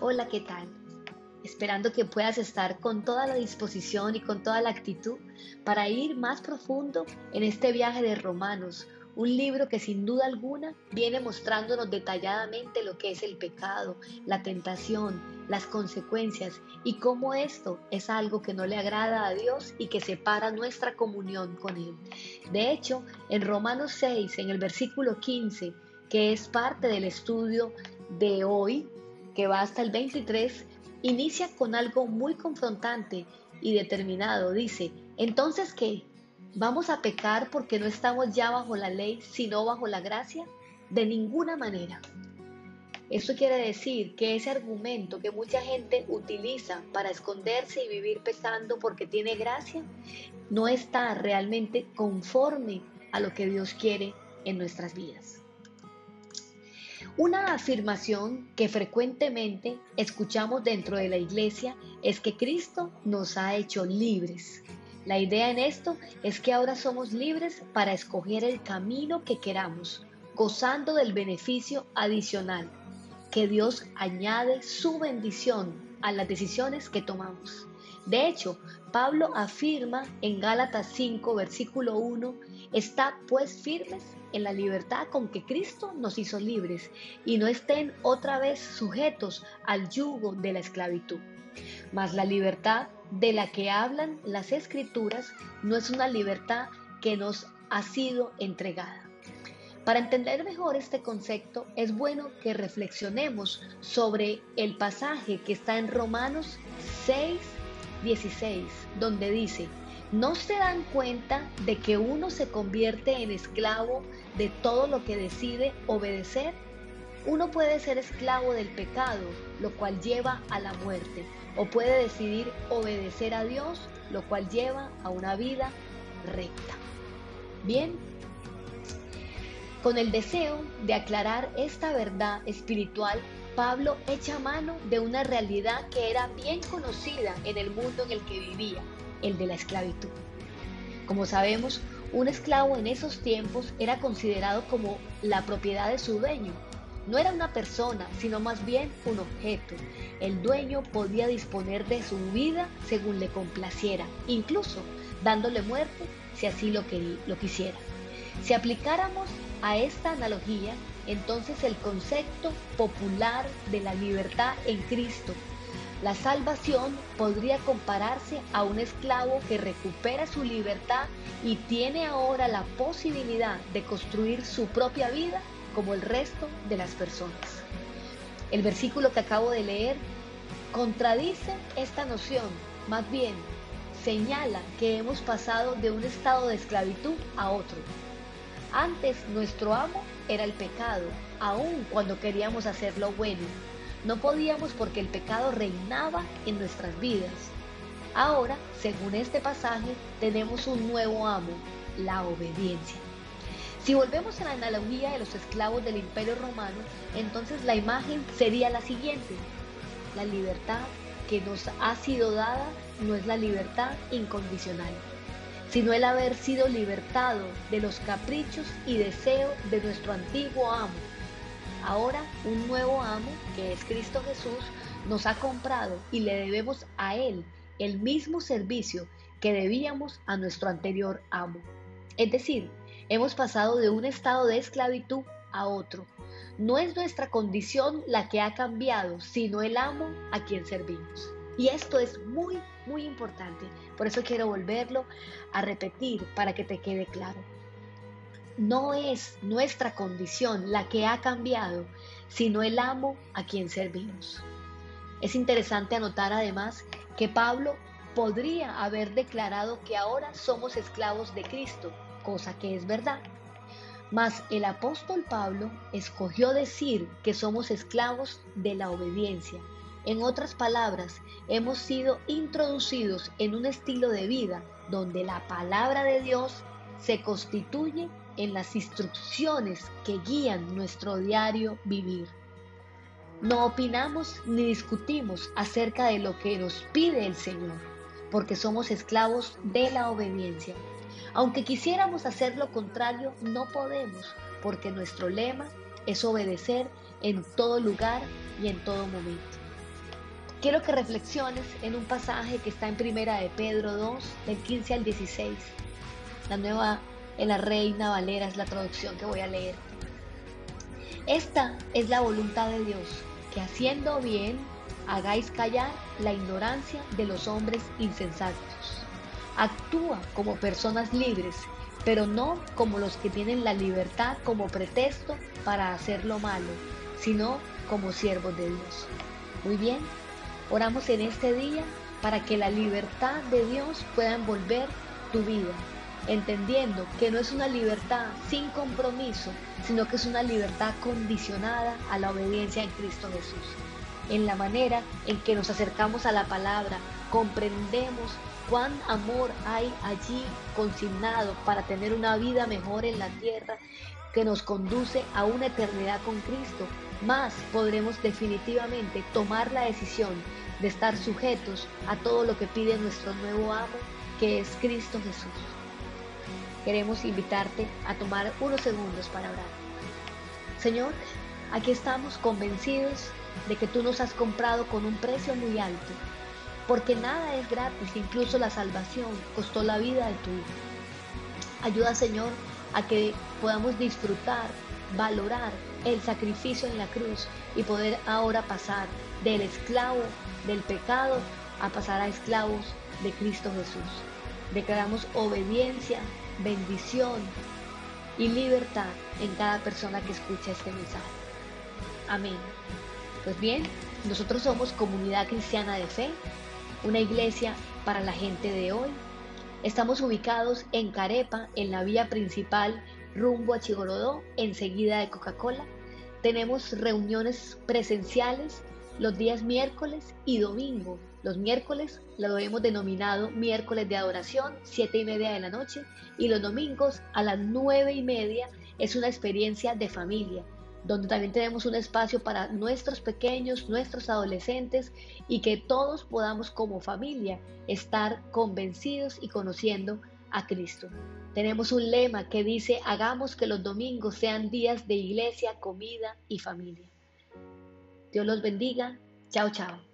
Hola, ¿qué tal? Esperando que puedas estar con toda la disposición y con toda la actitud para ir más profundo en este viaje de Romanos, un libro que sin duda alguna viene mostrándonos detalladamente lo que es el pecado, la tentación, las consecuencias y cómo esto es algo que no le agrada a Dios y que separa nuestra comunión con Él. De hecho, en Romanos 6, en el versículo 15, que es parte del estudio de hoy, que va hasta el 23, inicia con algo muy confrontante y determinado. Dice, entonces ¿qué? ¿Vamos a pecar porque no estamos ya bajo la ley, sino bajo la gracia? De ninguna manera. Esto quiere decir que ese argumento que mucha gente utiliza para esconderse y vivir pecando porque tiene gracia, no está realmente conforme a lo que Dios quiere en nuestras vidas. Una afirmación que frecuentemente escuchamos dentro de la iglesia es que Cristo nos ha hecho libres. La idea en esto es que ahora somos libres para escoger el camino que queramos, gozando del beneficio adicional, que Dios añade su bendición a las decisiones que tomamos. De hecho, Pablo afirma en Gálatas 5, versículo 1, está pues firmes en la libertad con que Cristo nos hizo libres y no estén otra vez sujetos al yugo de la esclavitud. Mas la libertad de la que hablan las escrituras no es una libertad que nos ha sido entregada. Para entender mejor este concepto es bueno que reflexionemos sobre el pasaje que está en Romanos 6, 16, donde dice, ¿no se dan cuenta de que uno se convierte en esclavo de todo lo que decide obedecer, uno puede ser esclavo del pecado, lo cual lleva a la muerte, o puede decidir obedecer a Dios, lo cual lleva a una vida recta. Bien, con el deseo de aclarar esta verdad espiritual, Pablo echa mano de una realidad que era bien conocida en el mundo en el que vivía, el de la esclavitud. Como sabemos, un esclavo en esos tiempos era considerado como la propiedad de su dueño. No era una persona, sino más bien un objeto. El dueño podía disponer de su vida según le complaciera, incluso dándole muerte si así lo, lo quisiera. Si aplicáramos a esta analogía, entonces el concepto popular de la libertad en Cristo la salvación podría compararse a un esclavo que recupera su libertad y tiene ahora la posibilidad de construir su propia vida como el resto de las personas. El versículo que acabo de leer contradice esta noción, más bien señala que hemos pasado de un estado de esclavitud a otro. Antes nuestro amo era el pecado, aun cuando queríamos hacer lo bueno no podíamos porque el pecado reinaba en nuestras vidas. Ahora, según este pasaje, tenemos un nuevo amo, la obediencia. Si volvemos a la analogía de los esclavos del imperio romano, entonces la imagen sería la siguiente. La libertad que nos ha sido dada no es la libertad incondicional, sino el haber sido libertado de los caprichos y deseos de nuestro antiguo amo, Ahora un nuevo amo, que es Cristo Jesús, nos ha comprado y le debemos a Él el mismo servicio que debíamos a nuestro anterior amo. Es decir, hemos pasado de un estado de esclavitud a otro. No es nuestra condición la que ha cambiado, sino el amo a quien servimos. Y esto es muy, muy importante. Por eso quiero volverlo a repetir para que te quede claro no es nuestra condición la que ha cambiado, sino el amo a quien servimos. Es interesante anotar además que Pablo podría haber declarado que ahora somos esclavos de Cristo, cosa que es verdad. Mas el apóstol Pablo escogió decir que somos esclavos de la obediencia. En otras palabras, hemos sido introducidos en un estilo de vida donde la palabra de Dios se constituye en las instrucciones que guían nuestro diario vivir. No opinamos ni discutimos acerca de lo que nos pide el Señor, porque somos esclavos de la obediencia. Aunque quisiéramos hacer lo contrario, no podemos, porque nuestro lema es obedecer en todo lugar y en todo momento. Quiero que reflexiones en un pasaje que está en Primera de Pedro 2, del 15 al 16. La nueva, en la Reina Valera es la traducción que voy a leer. Esta es la voluntad de Dios, que haciendo bien hagáis callar la ignorancia de los hombres insensatos. Actúa como personas libres, pero no como los que tienen la libertad como pretexto para hacer lo malo, sino como siervos de Dios. Muy bien, oramos en este día para que la libertad de Dios pueda envolver tu vida, entendiendo que no es una libertad sin compromiso, sino que es una libertad condicionada a la obediencia en Cristo Jesús. En la manera en que nos acercamos a la palabra, comprendemos cuán amor hay allí consignado para tener una vida mejor en la tierra que nos conduce a una eternidad con Cristo, más podremos definitivamente tomar la decisión de estar sujetos a todo lo que pide nuestro nuevo amo, que es Cristo Jesús queremos invitarte a tomar unos segundos para orar. Señor, aquí estamos convencidos de que tú nos has comprado con un precio muy alto, porque nada es gratis, incluso la salvación costó la vida de tu Hijo. Ayuda, Señor, a que podamos disfrutar, valorar el sacrificio en la cruz y poder ahora pasar del esclavo del pecado a pasar a esclavos de Cristo Jesús. Declaramos obediencia, bendición y libertad en cada persona que escucha este mensaje. Amén. Pues bien, nosotros somos Comunidad Cristiana de Fe, una iglesia para la gente de hoy. Estamos ubicados en Carepa, en la vía principal rumbo a Chigorodó, enseguida de Coca-Cola. Tenemos reuniones presenciales los días miércoles y domingo los miércoles lo hemos denominado miércoles de adoración, siete y media de la noche, y los domingos a las nueve y media es una experiencia de familia, donde también tenemos un espacio para nuestros pequeños, nuestros adolescentes y que todos podamos como familia estar convencidos y conociendo a Cristo. Tenemos un lema que dice, hagamos que los domingos sean días de iglesia, comida y familia. Dios los bendiga. Chao, chao.